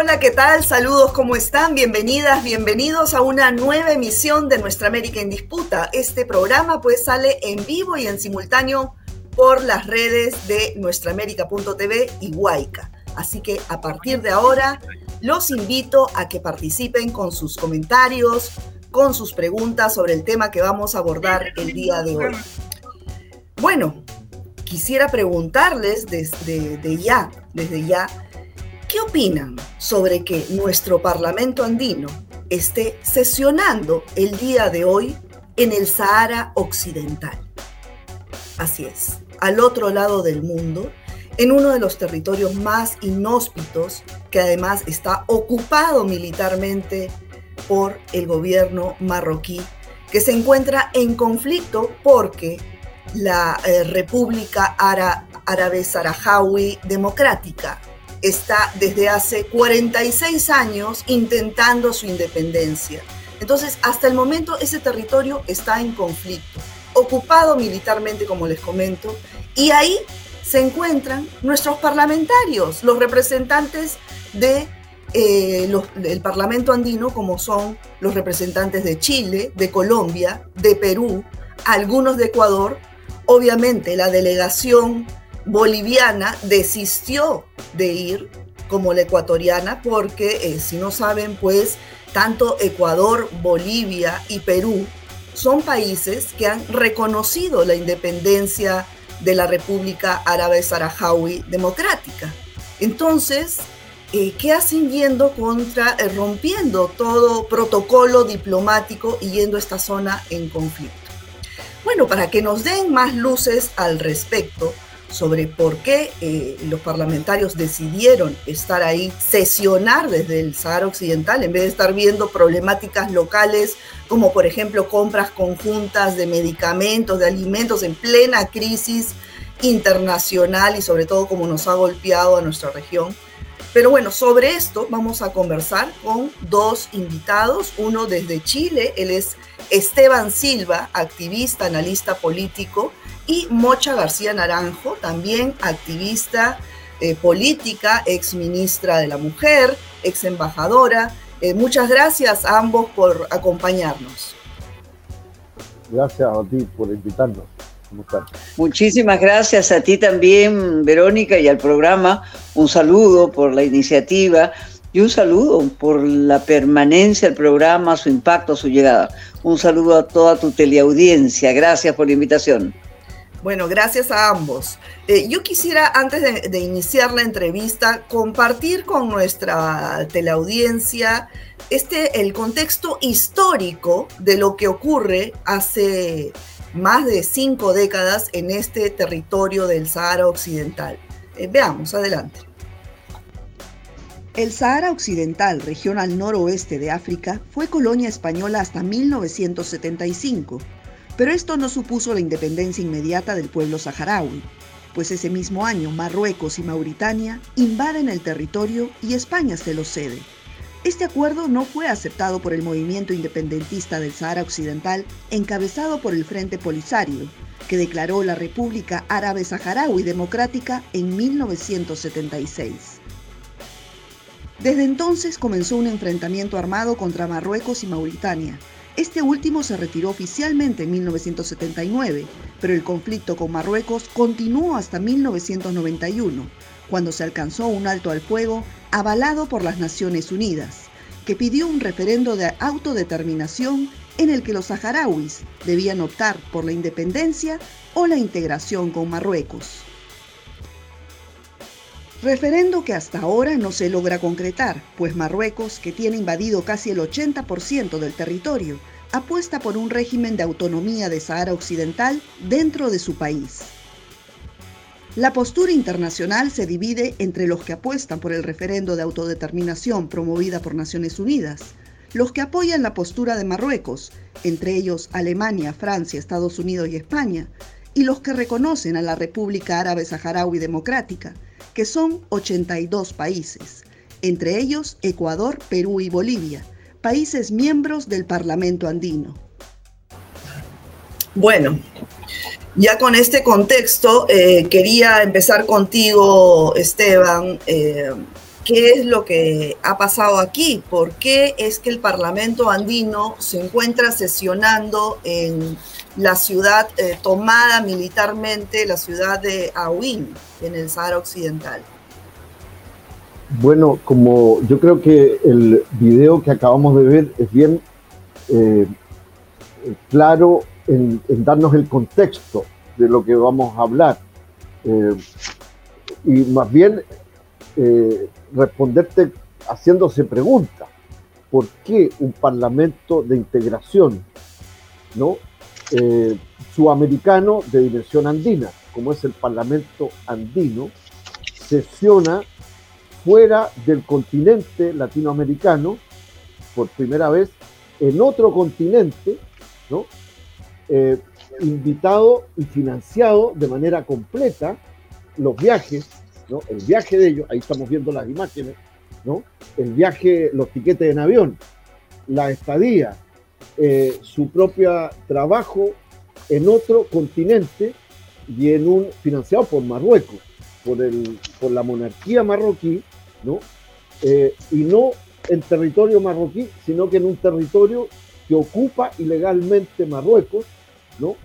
Hola, ¿qué tal? Saludos, ¿cómo están? Bienvenidas, bienvenidos a una nueva emisión de Nuestra América en Disputa. Este programa pues sale en vivo y en simultáneo por las redes de nuestraamérica.tv y Huayca. Así que a partir de ahora los invito a que participen con sus comentarios, con sus preguntas sobre el tema que vamos a abordar el día de hoy. Bueno, quisiera preguntarles desde ya, desde ya, ¿Qué opinan sobre que nuestro Parlamento andino esté sesionando el día de hoy en el Sahara Occidental? Así es, al otro lado del mundo, en uno de los territorios más inhóspitos, que además está ocupado militarmente por el gobierno marroquí, que se encuentra en conflicto porque la eh, República Árabe Saharaui Democrática está desde hace 46 años intentando su independencia. Entonces, hasta el momento ese territorio está en conflicto, ocupado militarmente, como les comento, y ahí se encuentran nuestros parlamentarios, los representantes de eh, del Parlamento andino, como son los representantes de Chile, de Colombia, de Perú, algunos de Ecuador, obviamente la delegación boliviana desistió de ir como la ecuatoriana porque eh, si no saben pues tanto Ecuador, Bolivia y Perú son países que han reconocido la independencia de la República Árabe Saharaui Democrática. Entonces, eh, ¿qué hacen yendo contra, eh, rompiendo todo protocolo diplomático y yendo a esta zona en conflicto? Bueno, para que nos den más luces al respecto, sobre por qué eh, los parlamentarios decidieron estar ahí, sesionar desde el Sahara Occidental, en vez de estar viendo problemáticas locales, como por ejemplo compras conjuntas de medicamentos, de alimentos en plena crisis internacional y sobre todo como nos ha golpeado a nuestra región. Pero bueno, sobre esto vamos a conversar con dos invitados, uno desde Chile, él es Esteban Silva, activista, analista político, y Mocha García Naranjo, también activista eh, política, ex ministra de la Mujer, ex embajadora. Eh, muchas gracias a ambos por acompañarnos. Gracias a ti por invitarnos. Muchísimas gracias a ti también, Verónica, y al programa. Un saludo por la iniciativa y un saludo por la permanencia del programa, su impacto, su llegada. Un saludo a toda tu teleaudiencia. Gracias por la invitación. Bueno, gracias a ambos. Eh, yo quisiera, antes de, iniciar la entrevista, compartir con nuestra teleaudiencia este, el contexto histórico de lo que ocurre hace más de cinco décadas en este territorio del Sahara Occidental. Eh, veamos, adelante. El Sahara Occidental, región al noroeste de África, fue colonia española hasta 1975 pero esto no supuso la independencia inmediata del pueblo saharaui, pues ese mismo año Marruecos y Mauritania invaden el territorio y España se lo cede. Este acuerdo no fue aceptado por el movimiento independentista del Sahara Occidental encabezado por el Frente Polisario, que declaró la República Árabe Saharaui Democrática en 1976. Desde entonces comenzó un enfrentamiento armado contra Marruecos y Mauritania, este último se retiró oficialmente en 1979, pero el conflicto con Marruecos continuó hasta 1991, cuando se alcanzó un alto al fuego avalado por las Naciones Unidas, que pidió un referendo de autodeterminación en el que los saharauis debían optar por la independencia o la integración con Marruecos. Referendo que hasta ahora no se logra concretar, pues Marruecos, que tiene invadido casi el 80% del territorio, apuesta por un régimen de autonomía de Sahara Occidental dentro de su país. La postura internacional se divide entre los que apuestan por el referendo de autodeterminación promovida por Naciones Unidas, los que apoyan la postura de Marruecos, entre ellos Alemania, Francia, Estados Unidos y España, y los que reconocen a la República Árabe Saharaui Democrática, que son 82 países, entre ellos Ecuador, Perú y Bolivia, países miembros del Parlamento andino. Bueno, ya con este contexto, eh, quería empezar contigo, Esteban. Eh, ¿qué es lo que ha pasado aquí? ¿Por qué es que el Parlamento andino se encuentra sesionando en la ciudad eh, tomada militarmente, la ciudad de Aouin, en el Sahara Occidental? Bueno, como yo creo que el video que acabamos de ver es bien eh, claro en, darnos el contexto de lo que vamos a hablar. Eh, y más bien eh, responderte haciéndose preguntas. ¿Por qué un parlamento de integración ¿no? Sudamericano de dimensión andina, como es el parlamento andino, sesiona fuera del continente latinoamericano por primera vez en otro continente. Eh, invitado y financiado de manera completa los viajes, el viaje de ellos, ahí estamos viendo las imágenes, ¿no? el viaje, los tiquetes en avión, la estadía, eh, su propio trabajo en otro continente y en un financiado por Marruecos, por, el, por la monarquía marroquí, ¿no? Eh, y no en territorio marroquí, sino que en un territorio que ocupa ilegalmente Marruecos, ¿no?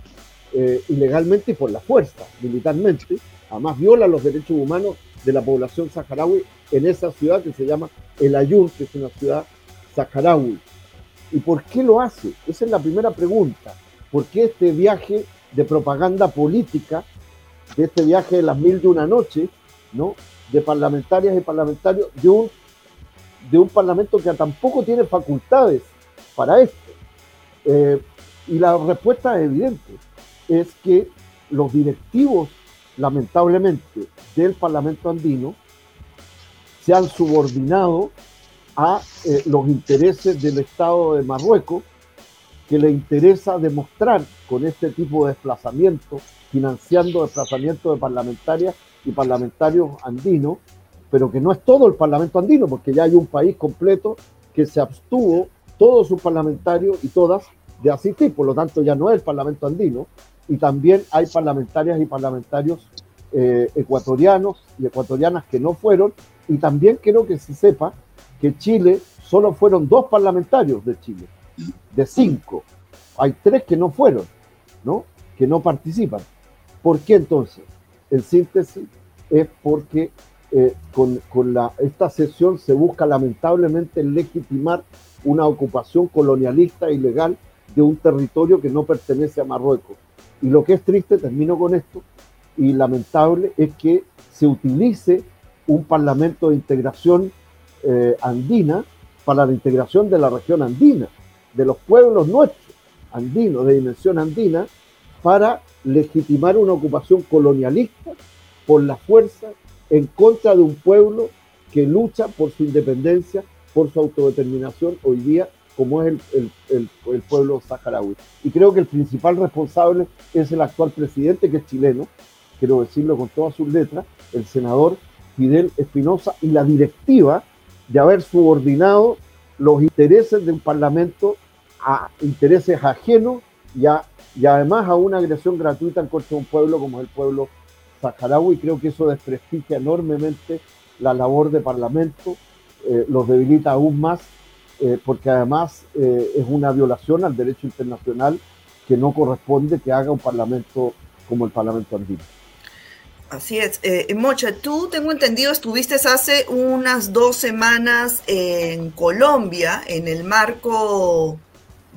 Eh, ilegalmente y por la fuerza, militarmente, además viola los derechos humanos de la población saharaui en esa ciudad que se llama El Ayun, que es una ciudad saharaui. ¿Y por qué lo hace? Esa es la primera pregunta. ¿Por qué este viaje de propaganda política, de este viaje de las mil de una noche, ¿no? de parlamentarias y parlamentarios de un, de un parlamento que tampoco tiene facultades para esto? Eh, y la respuesta es evidente, es que los directivos, lamentablemente, del Parlamento andino se han subordinado a eh, los intereses del Estado de Marruecos, que le interesa demostrar con este tipo de desplazamiento, financiando desplazamientos de parlamentarias y parlamentarios andinos, pero que no es todo el Parlamento andino, porque ya hay un país completo que se abstuvo, todos sus parlamentarios y todas, de asistir, por lo tanto ya no es el Parlamento andino, y también hay parlamentarias y parlamentarios eh, ecuatorianos y ecuatorianas que no fueron, y también quiero que se sepa que Chile solo fueron dos parlamentarios de Chile, de cinco. Hay tres que no fueron, ¿no? Que no participan. ¿Por qué entonces? En síntesis, es porque eh, con, con la, esta sesión se busca lamentablemente legitimar una ocupación colonialista ilegal de un territorio que no pertenece a Marruecos. Y lo que es triste, termino con esto, y lamentable, es que se utilice un parlamento de integración eh, andina para la integración de la región andina, de los pueblos nuestros, andinos, de dimensión andina, para legitimar una ocupación colonialista por la fuerza en contra de un pueblo que lucha por su independencia, por su autodeterminación hoy día como es el, pueblo saharaui. Y creo que el principal responsable es el actual presidente, que es chileno, quiero decirlo con todas sus letras, el senador Fidel Espinosa y la directiva de haber subordinado los intereses de un parlamento a intereses ajenos y, y además a una agresión gratuita en contra de un pueblo como es el pueblo saharaui. Creo que eso desprestigia enormemente la labor de parlamento, eh, los debilita aún más eh, porque además eh, es una violación al derecho internacional que no corresponde que haga un parlamento como el Parlamento andino. Así es. Mocha, tú tengo entendido, estuviste hace unas dos semanas en Colombia en el marco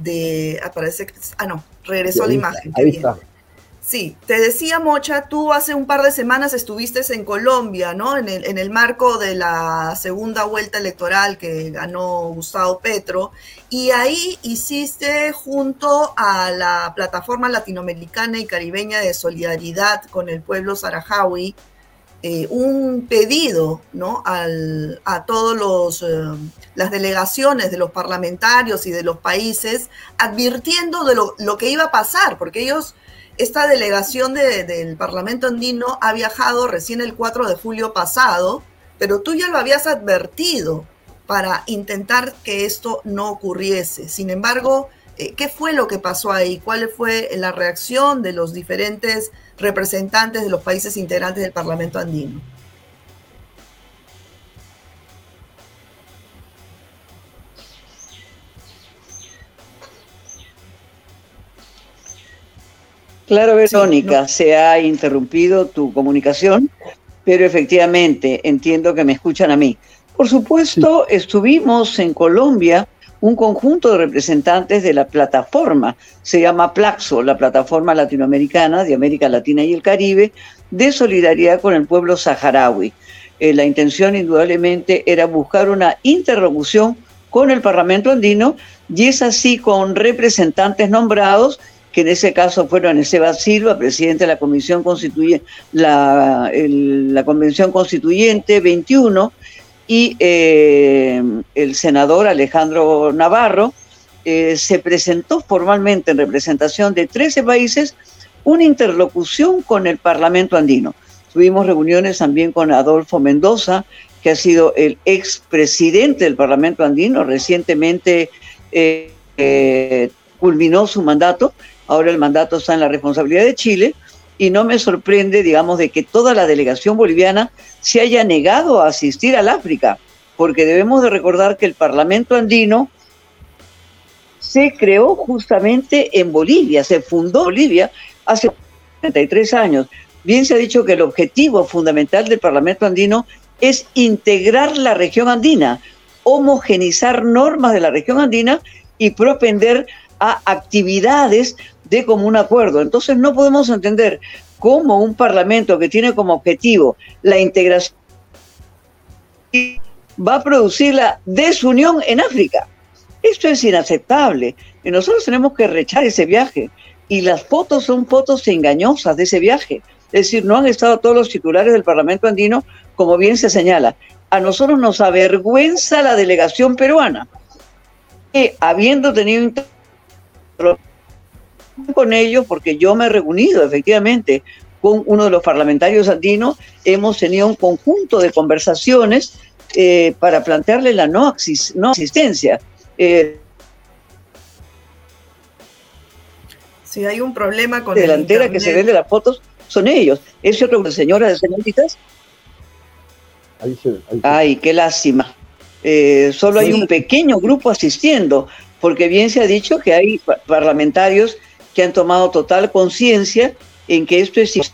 de, aparece, ah, no, regresó la imagen. Ahí está. Sí, te decía Mocha, tú hace un par de semanas estuviste en Colombia, ¿no? En el, en el, marco de la segunda vuelta electoral que ganó Gustavo Petro, y ahí hiciste junto a la plataforma latinoamericana y caribeña de solidaridad con el pueblo saharaui eh, un pedido, ¿no? Al, a todos los eh, las delegaciones de los parlamentarios y de los países, advirtiendo de lo, lo que iba a pasar, porque ellos esta delegación del Parlamento andino ha viajado recién el 4 de julio pasado, pero tú ya lo habías advertido para intentar que esto no ocurriese. Sin embargo, eh, ¿qué fue lo que pasó ahí? ¿Cuál fue la reacción de los diferentes representantes de los países integrantes del Parlamento andino. Claro, Verónica, se ha interrumpido tu comunicación, pero efectivamente entiendo que me escuchan a mí. Por supuesto, estuvimos en Colombia un conjunto de representantes de la plataforma, se llama Plaxo, la plataforma latinoamericana de América Latina y el Caribe, de solidaridad con el pueblo saharaui. Eh, la intención indudablemente era buscar una interlocución con el Parlamento andino y es así con representantes nombrados que en ese caso fueron Esteban Silva, presidente de la Comisión Constituyente, la, la Convención Constituyente 21, y eh, el senador Alejandro Navarro, eh, se presentó formalmente en representación de 13 países una interlocución con el Parlamento andino. Tuvimos reuniones también con Adolfo Mendoza, que ha sido el expresidente del Parlamento andino, recientemente eh, culminó su mandato, ahora el mandato está en la responsabilidad de Chile, y no me sorprende, digamos, de que toda la delegación boliviana se haya negado a asistir al África, porque debemos de recordar que el Parlamento andino se creó justamente en Bolivia, se fundó Bolivia hace 33 años. Bien se ha dicho que el objetivo fundamental del Parlamento andino es integrar la región andina, homogenizar normas de la región andina y propender a actividades de común acuerdo. Entonces no podemos entender cómo un parlamento que tiene como objetivo la integración va a producir la desunión en África. Esto es inaceptable y nosotros tenemos que rechar ese viaje. Y las fotos son fotos engañosas de ese viaje. Es decir, no han estado todos los titulares del Parlamento andino, como bien se señala. A nosotros nos avergüenza la delegación peruana, que habiendo tenido con ellos porque yo me he reunido efectivamente con uno de los parlamentarios andinos, hemos tenido un conjunto de conversaciones eh, para plantearle la no, no asistencia. Eh, si hay un problema con delantera que se ven de las fotos son ellos. Ese otro señora de señoritas. Ay, qué lástima. Eh, solo hay un pequeño grupo asistiendo, porque bien se ha dicho que hay parlamentarios que han tomado total conciencia en que esto es...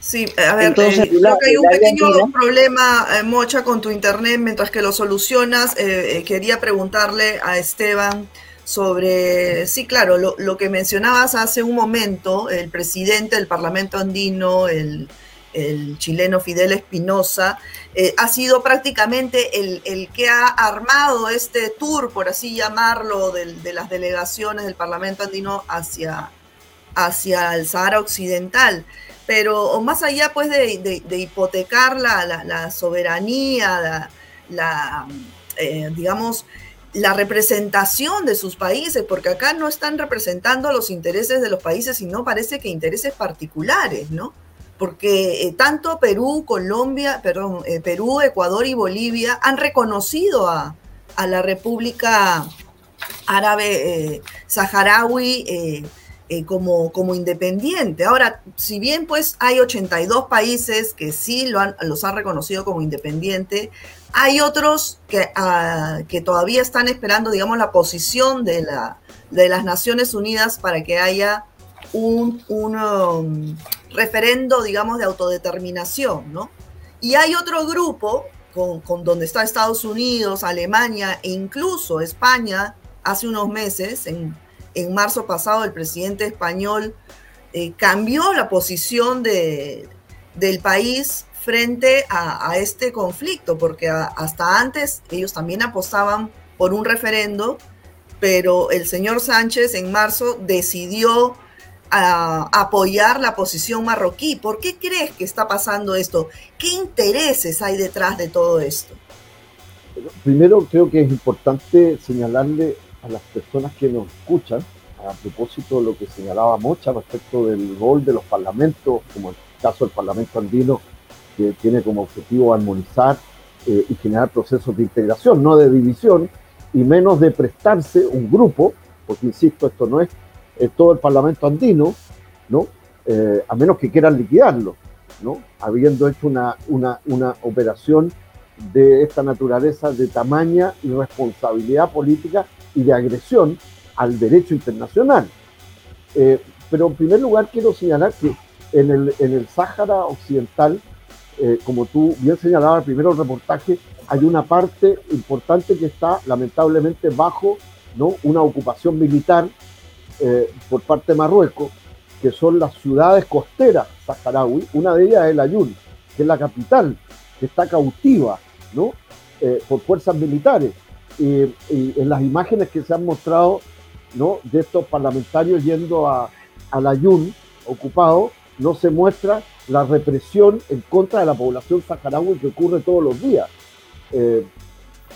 Sí, a ver, Entonces, eh, creo que hay un pequeño problema, eh, Mocha, con tu internet. Mientras que lo solucionas, eh, quería preguntarle a Esteban sobre, sí, claro, lo, lo, que mencionabas hace un momento, el presidente del Parlamento andino, el, el chileno Fidel Espinosa, eh, ha sido prácticamente el, que ha armado este tour, por así llamarlo, de, las delegaciones del Parlamento andino hacia, hacia el Sahara Occidental. Pero más allá pues de, hipotecar la, soberanía, la, eh, digamos, la representación de sus países, porque acá no están representando los intereses de los países, sino parece que intereses particulares, ¿no? Porque eh, tanto Perú, Colombia, perdón, eh, Perú, Ecuador y Bolivia han reconocido a, la República Árabe eh, Saharaui como, como independiente. Ahora, si bien pues hay 82 países que sí lo han, los han reconocido como independiente, hay otros que, ah, que todavía están esperando, digamos, la posición de, de las Naciones Unidas para que haya un, um, referendo, digamos, de autodeterminación, ¿no? Y hay otro grupo con, donde está Estados Unidos, Alemania e incluso España, hace unos meses, en, marzo pasado, el presidente español eh, cambió la posición de, del país frente a, este conflicto, porque hasta antes ellos también apostaban por un referendo, pero el señor Sánchez en marzo decidió a apoyar la posición marroquí. ¿Por qué crees que está pasando esto? ¿Qué intereses hay detrás de todo esto? Primero creo que es importante señalarle a las personas que nos escuchan, a propósito de lo que señalaba Mocha respecto del rol de los parlamentos, como el caso del Parlamento andino, que tiene como objetivo armonizar eh, y generar procesos de integración, no de división, y menos de prestarse un grupo, porque insisto, esto no es todo el Parlamento andino, ¿no? Eh, a menos que quieran liquidarlo, ¿no? habiendo hecho una, una, una operación de esta naturaleza de tamaña y política y de agresión al derecho internacional. Eh, pero en primer lugar quiero señalar que en el, en el Sáhara Occidental, eh, como tú bien señalabas primero el reportaje, hay una parte importante que está lamentablemente bajo ¿no? una ocupación militar eh, por parte de Marruecos, que son las ciudades costeras saharaui, una de ellas es el Ayun, que es la capital, que está cautiva ¿no? Eh, por fuerzas militares. Y, en las imágenes que se han mostrado ¿no? de estos parlamentarios yendo a, al Ayun ocupado, no se muestra la represión en contra de la población saharaui que ocurre todos los días. Eh,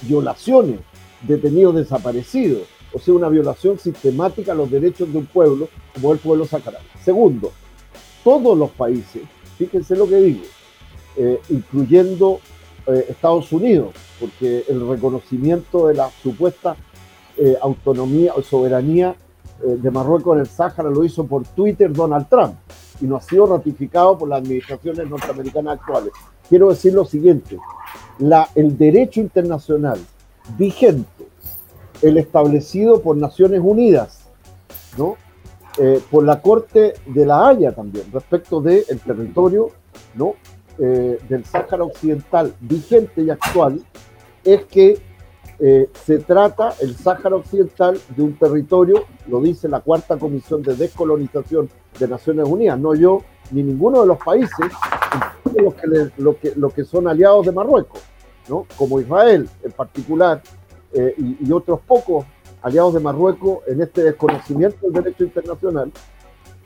violaciones, detenidos desaparecidos, o sea, una violación sistemática a los derechos de un pueblo como el pueblo saharaui. Segundo, todos los países, fíjense lo que digo, eh, incluyendo eh, Estados Unidos, porque el reconocimiento de la supuesta autonomía o soberanía de Marruecos en el Sáhara lo hizo por Twitter Donald Trump y no ha sido ratificado por las administraciones norteamericanas actuales. Quiero decir lo siguiente, el derecho internacional vigente, el establecido por Naciones Unidas, ¿no? Eh, por la Corte de la Haya también, respecto del territorio ¿no? Eh, del Sáhara Occidental vigente y actual, es que eh, se trata el Sáhara Occidental de un territorio, lo dice la Cuarta Comisión de Descolonización de Naciones Unidas, no yo ni ninguno de los países, los que, que, que son aliados de Marruecos, ¿no? como Israel en particular eh, y, otros pocos aliados de Marruecos en este desconocimiento del derecho internacional,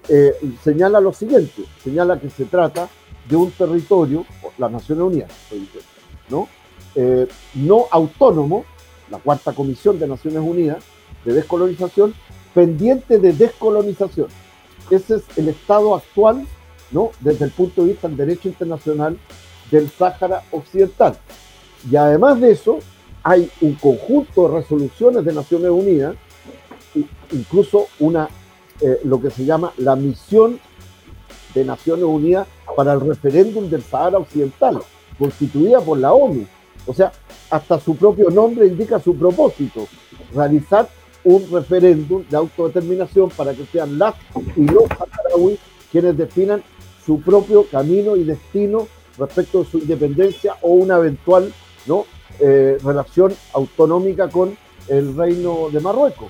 eh, señala lo siguiente, señala que se trata de un territorio, las Naciones Unidas, ¿no? Eh, no autónomo, la cuarta comisión de Naciones Unidas de descolonización, pendiente de descolonización. Ese es el estado actual ¿no? desde el punto de vista del derecho internacional del Sáhara Occidental. Y además de eso, hay un conjunto de resoluciones de Naciones Unidas, incluso una, eh, lo que se llama la misión de Naciones Unidas para el referéndum del Sahara Occidental, constituida por la ONU. O sea, hasta su propio nombre indica su propósito, realizar un referéndum de autodeterminación para que sean las y los saharauis quienes definan su propio camino y destino respecto de su independencia o una eventual ¿no? Eh, relación autonómica con el reino de Marruecos.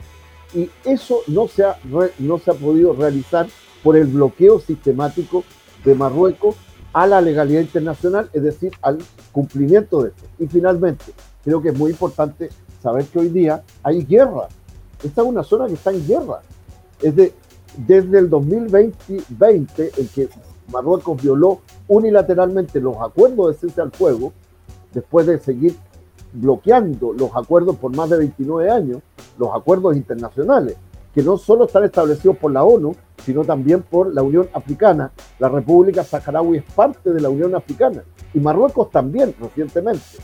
Y eso no se, ha, no se ha podido realizar por el bloqueo sistemático de Marruecos a la legalidad internacional, es decir, al cumplimiento de esto. Y finalmente, creo que es muy importante saber que hoy día hay guerra. Esta es una zona que está en guerra. Es de, desde el 2020 en que Marruecos violó unilateralmente los acuerdos de cese al fuego, después de seguir bloqueando los acuerdos por más de 29 años, los acuerdos internacionales, que no solo están establecidos por la ONU, sino también por la Unión Africana. La República Saharaui es parte de la Unión Africana y Marruecos también recientemente.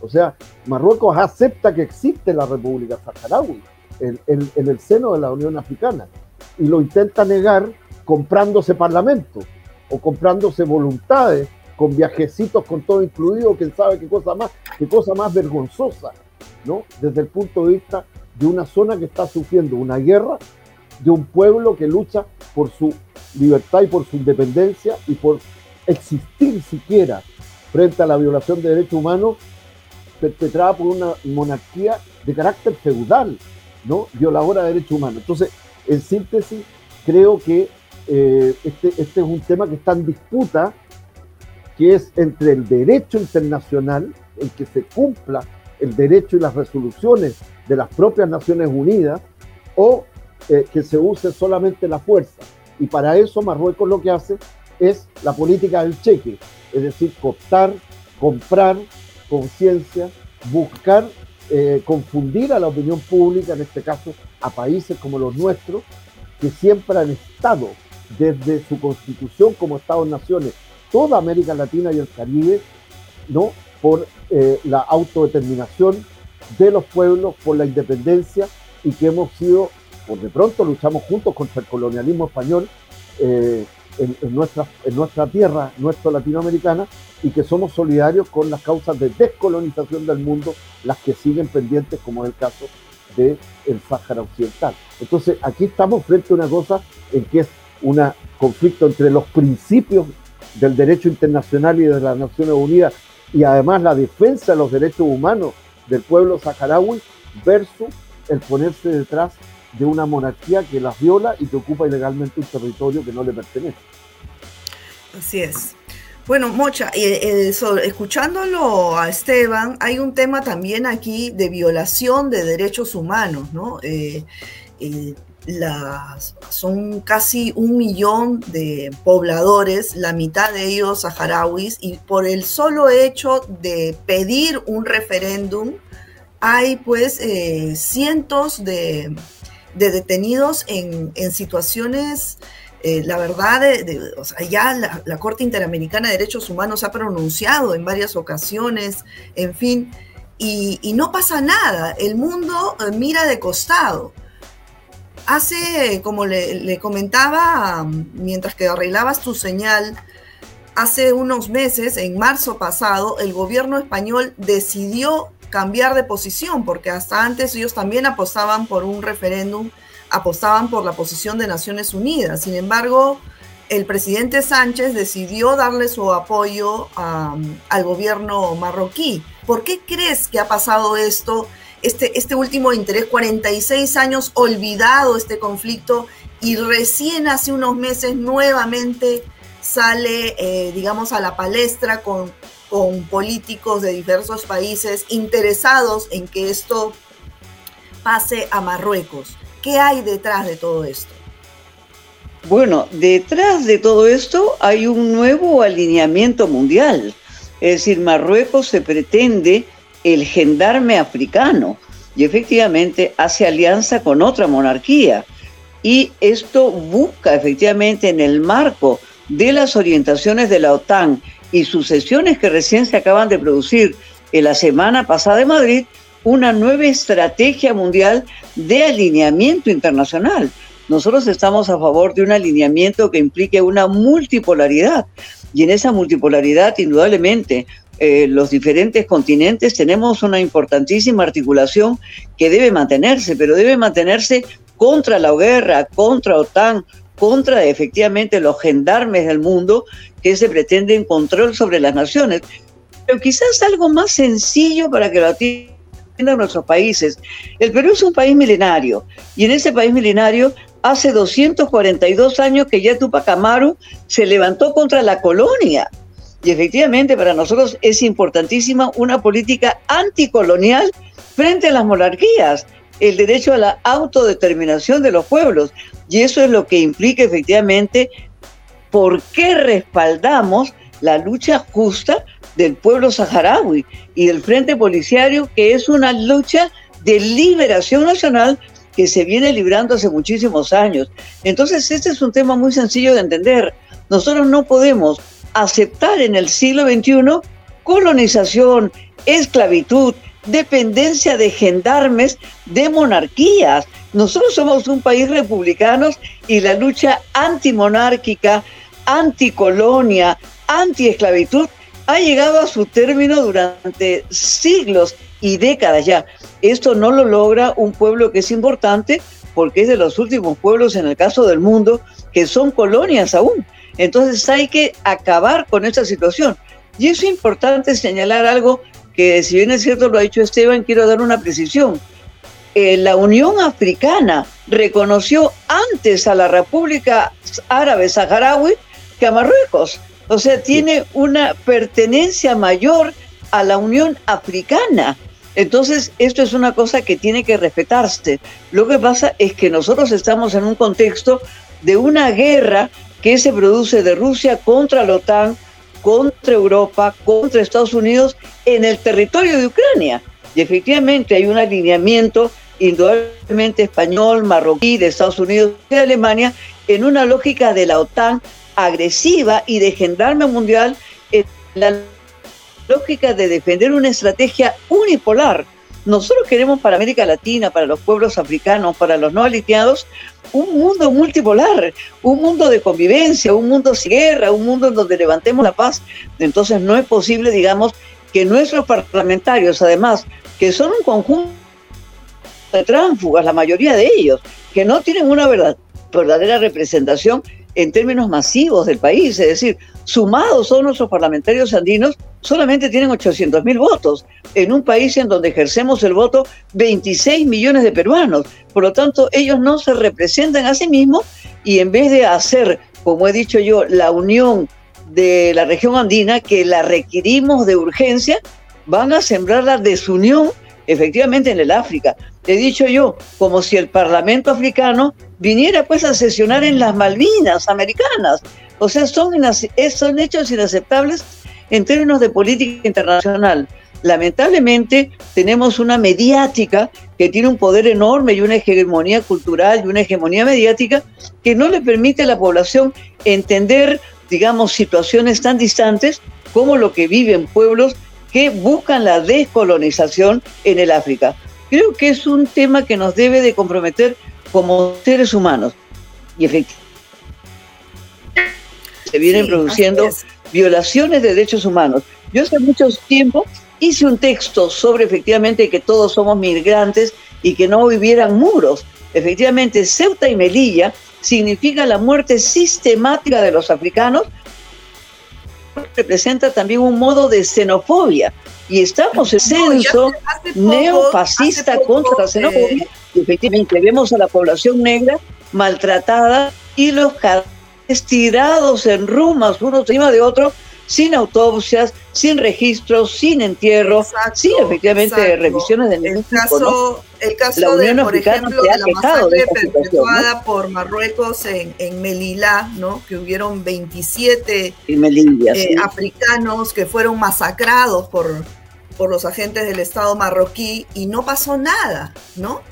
O sea, Marruecos acepta que existe la República Saharaui en, en el seno de la Unión Africana y lo intenta negar comprándose parlamentos o comprándose voluntades con viajecitos con todo incluido, quién sabe qué cosa más, qué cosa más vergonzosa, ¿no? Desde el punto de vista de una zona que está sufriendo una guerra, de un pueblo que lucha por su libertad y por su independencia y por existir siquiera frente a la violación de derechos humanos perpetrada por una monarquía de carácter feudal, ¿no? Violadora de derechos humanos. Entonces, en síntesis, creo que eh, este, este es un tema que está en disputa, que es entre el derecho internacional, el que se cumpla el derecho y las resoluciones de las propias Naciones Unidas, o eh, que se use solamente la fuerza. Y para eso Marruecos lo que hace es la política del cheque, es decir, costar, comprar conciencia, buscar eh, confundir a la opinión pública, en este caso a países como los nuestros, que siempre han estado desde su constitución como Estados-naciones, toda América Latina y el Caribe, ¿no? por eh, la autodeterminación de los pueblos, por la independencia y que hemos sido, por de pronto luchamos juntos contra el colonialismo español eh, en, nuestra, en nuestra tierra, nuestra latinoamericana, y que somos solidarios con las causas de descolonización del mundo, las que siguen pendientes, como es el caso del el Sáhara Occidental. Entonces, aquí estamos frente a una cosa en que es un conflicto entre los principios del derecho internacional y de las Naciones Unidas y además la defensa de los derechos humanos del pueblo saharaui versus el ponerse detrás de una monarquía que las viola y que ocupa ilegalmente un territorio que no le pertenece. Así es. Bueno, Mocha, eh, escuchándolo a Esteban, hay un tema también aquí de violación de derechos humanos, ¿no? Eh, eh, las, son casi un millón de pobladores, la mitad de ellos saharauis, y por el solo hecho de pedir un referéndum, hay pues cientos de, detenidos en, situaciones eh, la verdad, ya la, Corte Interamericana de Derechos Humanos ha pronunciado en varias ocasiones, en fin, y, no pasa nada, el mundo eh, mira de costado. Hace, como le, comentaba, mientras que arreglabas tu señal, hace unos meses, en marzo pasado, el gobierno español decidió cambiar de posición, porque hasta antes ellos también apostaban por un referéndum apostaban por la posición de Naciones Unidas. Sin embargo, el presidente Sánchez decidió darle su apoyo al gobierno marroquí. ¿Por qué crees que ha pasado esto, este, este último interés, 46 años olvidado este conflicto y recién hace unos meses nuevamente sale, eh, digamos, a la palestra con, con políticos de diversos países interesados en que esto pase a Marruecos? ¿Qué hay detrás de todo esto? Bueno, detrás de todo esto hay un nuevo alineamiento mundial. Es decir, Marruecos se pretende el gendarme africano y efectivamente hace alianza con otra monarquía. Y esto busca efectivamente en el marco de las orientaciones de la OTAN y sucesiones que recién se acaban de producir en la semana pasada en Madrid, una nueva estrategia mundial de alineamiento internacional. Nosotros estamos a favor de un alineamiento que implique una multipolaridad y en esa multipolaridad indudablemente eh, los diferentes continentes tenemos una importantísima articulación que debe mantenerse, pero debe mantenerse contra la guerra, contra OTAN, contra efectivamente los gendarmes del mundo que se pretenden control sobre las naciones. Pero quizás algo más sencillo para que lo atiendan nuestros países. El Perú es un país milenario y en ese país milenario hace 242 años que ya Tupac Amaru se levantó contra la colonia. Y efectivamente para nosotros es importantísima una política anticolonial frente a las monarquías, el derecho a la autodeterminación de los pueblos. Y eso es lo que implica efectivamente por qué respaldamos la lucha justa del pueblo saharaui y del Frente Policiario, que es una lucha de liberación nacional que se viene librando hace muchísimos años. Entonces, este es un tema muy sencillo de entender. Nosotros no podemos aceptar en el siglo XXI colonización, esclavitud, dependencia de gendarmes, de monarquías. Nosotros somos un país republicano y la lucha antimonárquica, anticolonia, antiesclavitud ha llegado a su término durante siglos y décadas ya. Esto no lo logra un pueblo que es importante porque es de los últimos pueblos en el caso del mundo que son colonias aún. Entonces hay que acabar con esta situación. Y es importante señalar algo que si bien es cierto lo ha dicho Esteban, quiero dar una precisión. Eh, la Unión Africana reconoció antes a la República Árabe Saharaui que a Marruecos. O sea, tiene una pertenencia mayor a la Unión Africana. Entonces, esto es una cosa que tiene que respetarse. Lo que pasa es que nosotros estamos en un contexto de una guerra que se produce de Rusia contra la OTAN, contra Europa, contra Estados Unidos en el territorio de Ucrania. Y efectivamente hay un alineamiento indudablemente español, marroquí, de Estados Unidos y de Alemania en una lógica de la OTAN agresiva y de gendarme mundial en la lógica de defender una estrategia unipolar. Nosotros queremos para América Latina, para los pueblos africanos, para los no alineados, un mundo multipolar, un mundo de convivencia, un mundo sin guerra, un mundo en donde levantemos la paz. Entonces no es posible, digamos, que nuestros parlamentarios, además, que son un conjunto de tránsfugas, la mayoría de ellos, que no tienen una verdad, verdadera representación en términos masivos del país, es decir, sumados son nuestros parlamentarios andinos, solamente tienen 800 mil votos, en un país en donde ejercemos el voto 26 millones de peruanos. Por lo tanto, ellos no se representan a sí mismos y en vez de hacer, como he dicho yo, la unión de la región andina, que la requerimos de urgencia, van a sembrar la desunión efectivamente en el África. He dicho yo, como si el Parlamento africano viniera pues a sesionar en las Malvinas americanas. O sea, son, son hechos inaceptables en términos de política internacional. Lamentablemente tenemos una mediática que tiene un poder enorme y una hegemonía cultural y una hegemonía mediática que no le permite a la población entender, digamos, situaciones tan distantes como lo que viven pueblos que buscan la descolonización en el África. Creo que es un tema que nos debe de comprometer como seres humanos. Y efectivamente se vienen produciendo violaciones de derechos humanos. Yo hace mucho tiempo hice un texto sobre efectivamente que todos somos migrantes y que no vivieran muros. Efectivamente, Ceuta y Melilla significa la muerte sistemática de los africanos, representa también un modo de xenofobia. Y estamos en censo neofascista contra la xenofobia. Eh, y efectivamente vemos a la población negra maltratada y los cadáveres tirados en rumas uno encima de otro sin autopsias, sin registros, sin entierro, sin efectivamente revisiones de el caso, el caso de, por ejemplo, de la masacre perpetuada por Marruecos en, en, Melilla, ¿no? que hubieron 27 eh, africanos que fueron masacrados por, por los agentes del Estado marroquí y no pasó nada, ¿no?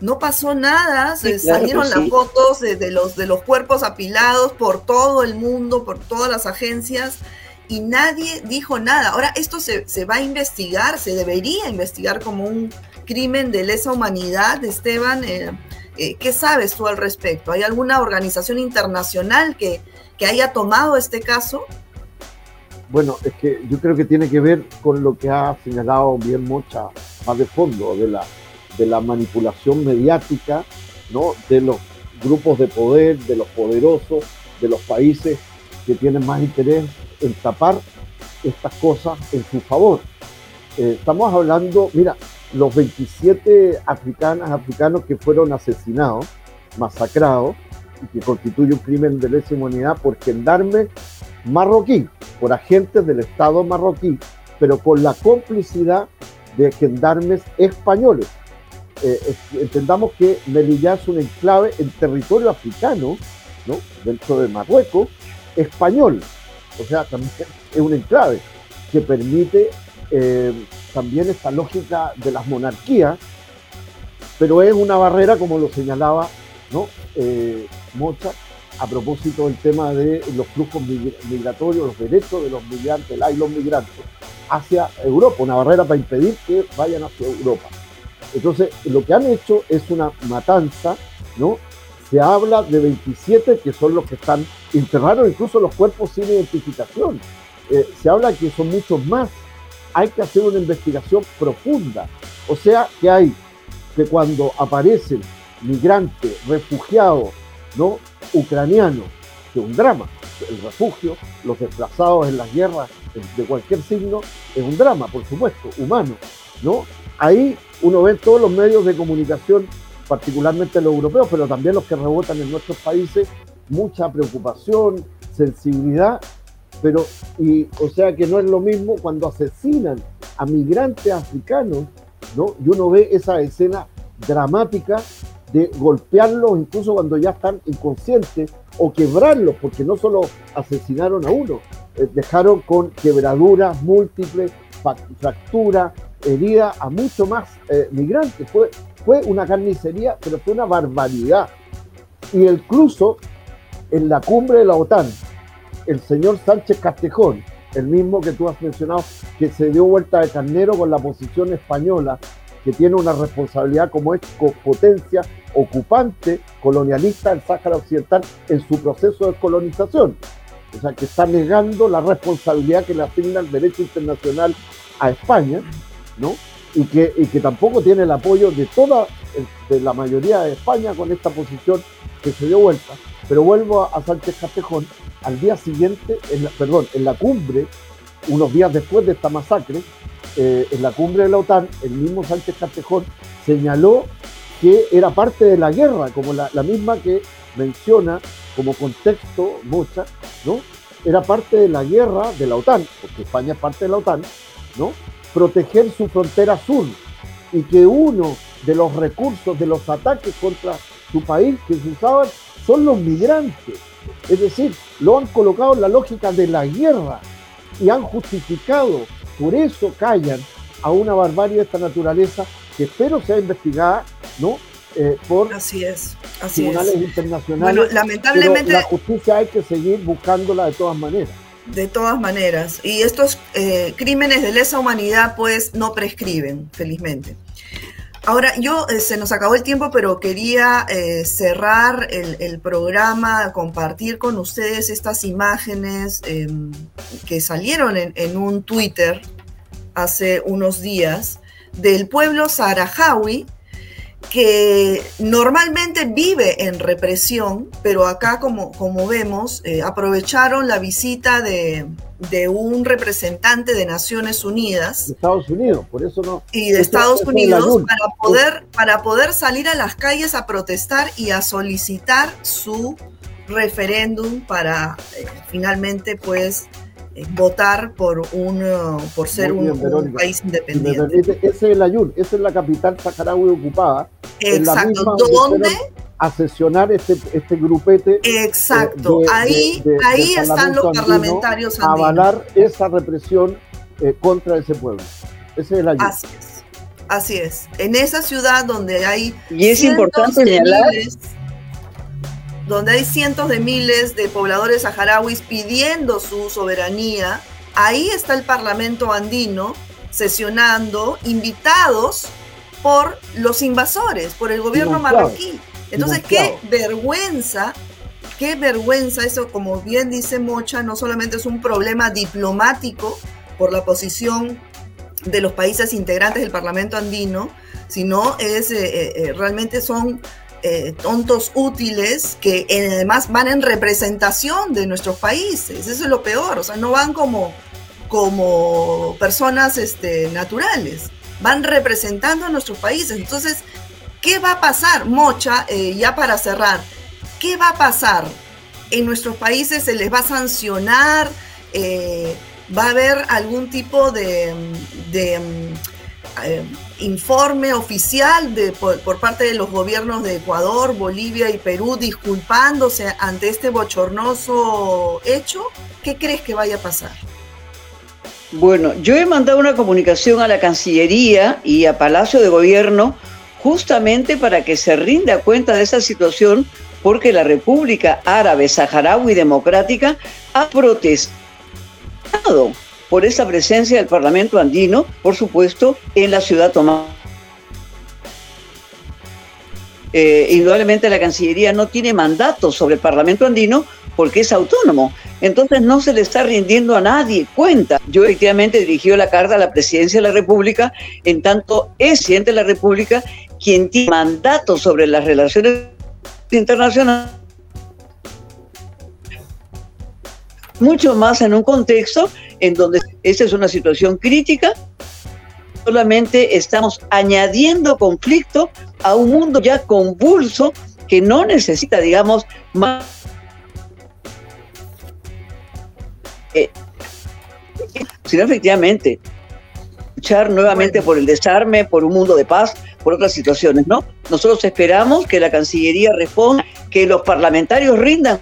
No pasó nada, salieron las fotos de, de, los, de los cuerpos apilados por todo el mundo, por todas las agencias, y nadie dijo nada. Ahora, esto se, va a investigar, se debería investigar como un crimen de lesa humanidad, Esteban. Eh, eh, ¿Qué sabes tú al respecto? ¿Hay alguna organización internacional que, que haya tomado este caso? Bueno, es que yo creo que tiene que ver con lo que ha señalado bien mucha más de fondo, de la, de la manipulación mediática, ¿no? de los grupos de poder, de los poderosos, de los países que tienen más interés en tapar estas cosas en su favor. Eh, estamos hablando, mira, los 27 africanas, africanos que fueron asesinados, masacrados, y que constituye un crimen de lesa humanidad por gendarmes marroquí, por agentes del Estado marroquí, pero con la complicidad de gendarmes españoles. Eh, entendamos que Melilla es un enclave en territorio africano, ¿no? dentro de Marruecos, español, o sea, también es un enclave que permite eh, también esta lógica de las monarquías, pero es una barrera, como lo señalaba ¿no? Eh, Mocha, a propósito del tema de los flujos migratorios, los derechos de los migrantes, y los migrantes, hacia Europa, una barrera para impedir que vayan hacia Europa. Entonces, lo que han hecho es una matanza, ¿no? Se habla de 27 que son los que están enterraron incluso los cuerpos sin identificación. Eh, se habla que son muchos más. Hay que hacer una investigación profunda. O sea que hay que cuando aparecen migrantes, refugiados, ¿no? ucranianos, que es un drama. El refugio, los desplazados en las guerras de cualquier signo, es un drama, por supuesto, humano. ¿no? Ahí uno ve todos los medios de comunicación, particularmente los europeos, pero también los que rebotan en nuestros países, mucha preocupación, sensibilidad, pero, y, o sea que no es lo mismo cuando asesinan a migrantes africanos, ¿no? Y uno ve esa escena dramática de golpearlos incluso cuando ya están inconscientes o quebrarlos, porque no solo asesinaron a uno, eh, dejaron con quebraduras múltiples, fracturas, heridas a mucho más eh, migrantes. Fue, fue una carnicería, pero fue una barbaridad. Y incluso en la cumbre de la OTAN, el señor Sánchez Castejón, el mismo que tú has mencionado, que se dio vuelta de carnero con la posición española, que tiene una responsabilidad como es potencia ocupante colonialista del Sáhara Occidental en su proceso de colonización. O sea, que está negando la responsabilidad que le asigna el derecho internacional a España, ¿no? Y que, y que tampoco tiene el apoyo de toda de la mayoría de España con esta posición que se dio vuelta. Pero vuelvo a, Sánchez Castejón, al día siguiente, perdón, en la cumbre, unos días después de esta masacre, eh, en la cumbre de la OTAN, el mismo Sánchez Castejón señaló que era parte de la guerra, como la, misma que menciona como contexto Mocha, ¿no? Era parte de la guerra de la OTAN, porque España es parte de la OTAN, ¿no? Proteger su frontera sur y que uno de los recursos de los ataques contra su país que se usaban son los migrantes. Es decir, lo han colocado en la lógica de la guerra y han justificado, por eso callan a una barbarie de esta naturaleza que espero sea investigada, ¿no? Eh, por así es, así tribunales internacionales. lamentablemente la justicia hay que seguir buscándola de todas maneras. De todas maneras. Y estos eh, crímenes de lesa humanidad, pues, no prescriben, felizmente. Ahora, yo eh, se nos acabó el tiempo, pero quería eh, cerrar el, programa, compartir con ustedes estas imágenes em, que salieron en, un Twitter hace unos días del pueblo saharaui que normalmente vive en represión, pero acá, como, como vemos, eh, aprovecharon la visita de, de, un representante de Naciones Unidas. De Estados Unidos, por eso no. Y de Estados Unidos para poder, para poder salir a las calles a protestar y a solicitar su referéndum para eh, finalmente, pues, votar por un uh, por ser un, país independiente. ese es el Ayun, esa es la capital saharaui ocupada. Exacto, ¿dónde? A sesionar este, este grupete. Eh, Exacto, ahí, ahí están los parlamentarios A avalar esa represión eh, contra ese pueblo. Ese es el Ayun. Así es, así es. En esa ciudad donde hay. Y es importante señalar donde hay cientos de miles de pobladores saharauis pidiendo su soberanía, ahí está el Parlamento andino sesionando, invitados por los invasores, por el gobierno marroquí. Entonces, qué vergüenza, qué vergüenza eso, como bien dice Mocha, no solamente es un problema diplomático por la posición de los países integrantes del Parlamento andino, sino es eh, eh, eh, realmente son eh, tontos útiles que además van en representación de nuestros países. Eso es lo peor, o sea, no van como, como personas este, naturales, van representando a nuestros países. Entonces, ¿qué va a pasar, Mocha, eh, ya para cerrar? ¿Qué va a pasar? En nuestros países se les va a sancionar, eh, va a haber algún tipo de, de informe oficial de, por, parte de los gobiernos de Ecuador, Bolivia y Perú disculpándose ante este bochornoso hecho, ¿qué crees que vaya a pasar? Bueno, yo he mandado una comunicación a la Cancillería y a Palacio de Gobierno justamente para que se rinda cuenta de esa situación porque la República Árabe Saharaui Democrática ha protestado por esa presencia del Parlamento andino, por supuesto, en la ciudad tomada. Eh, indudablemente la Cancillería no tiene mandato sobre el Parlamento andino porque es autónomo. Entonces no se le está rindiendo a nadie cuenta. Yo efectivamente dirigió la carta a la Presidencia de la República, en tanto es presidente de la República quien tiene mandato sobre las relaciones internacionales mucho más en un contexto en donde esta es una situación crítica, solamente estamos añadiendo conflicto a un mundo ya convulso que no necesita, digamos, más... Eh, sino efectivamente luchar nuevamente por el desarme, por un mundo de paz, por otras situaciones, ¿no? Nosotros esperamos que la Cancillería responda, que los parlamentarios rindan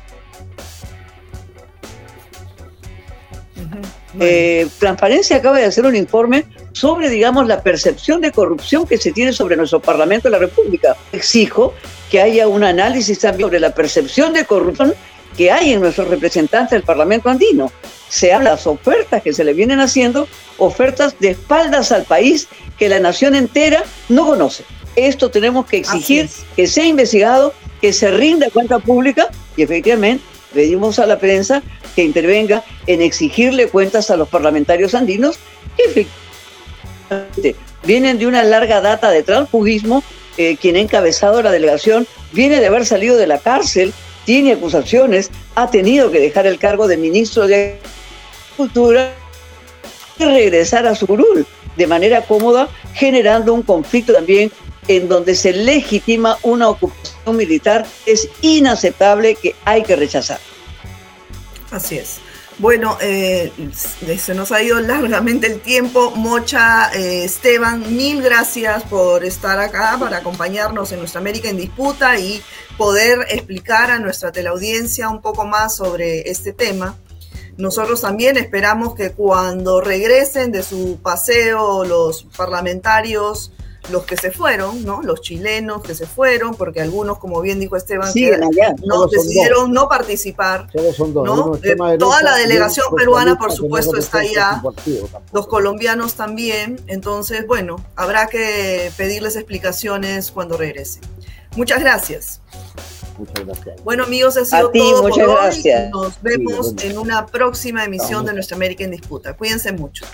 Eh, Transparencia acaba de hacer un informe sobre, digamos, la percepción de corrupción que se tiene sobre nuestro Parlamento de la República. Exijo que haya un análisis también sobre la percepción de corrupción que hay en nuestros representantes del Parlamento andino. Se habla de las ofertas que se le vienen haciendo, ofertas de espaldas al país que la nación entera no conoce. Esto tenemos que exigir que sea investigado, que se rinda cuenta pública y efectivamente pedimos a la prensa que intervenga en exigirle cuentas a los parlamentarios andinos que efectivamente vienen de una larga data de transfugismo eh, quien ha encabezado la delegación, viene de haber salido de la cárcel, tiene acusaciones, ha tenido que dejar el cargo de ministro de Agricultura y regresar a su curul de manera cómoda, generando un conflicto también en donde se legitima una ocupación militar. Es inaceptable que hay que rechazar. Así es. Bueno, eh, se nos ha ido largamente el tiempo. Mocha, eh, Esteban, mil gracias por estar acá, para acompañarnos en nuestra América en Disputa y poder explicar a nuestra teleaudiencia un poco más sobre este tema. Nosotros también esperamos que cuando regresen de su paseo los parlamentarios los que se fueron, ¿no? Los chilenos que se fueron, porque algunos, como bien dijo Esteban, no decidieron no participar. ¿no? Eh, toda la delegación peruana, por supuesto, está allá. Los colombianos también. Entonces, bueno, habrá que pedirles explicaciones cuando regresen. Muchas gracias. Muchas gracias. Bueno, amigos, ha sido todo por hoy. Nos vemos en una próxima emisión de Nuestra América en Disputa. Cuídense mucho.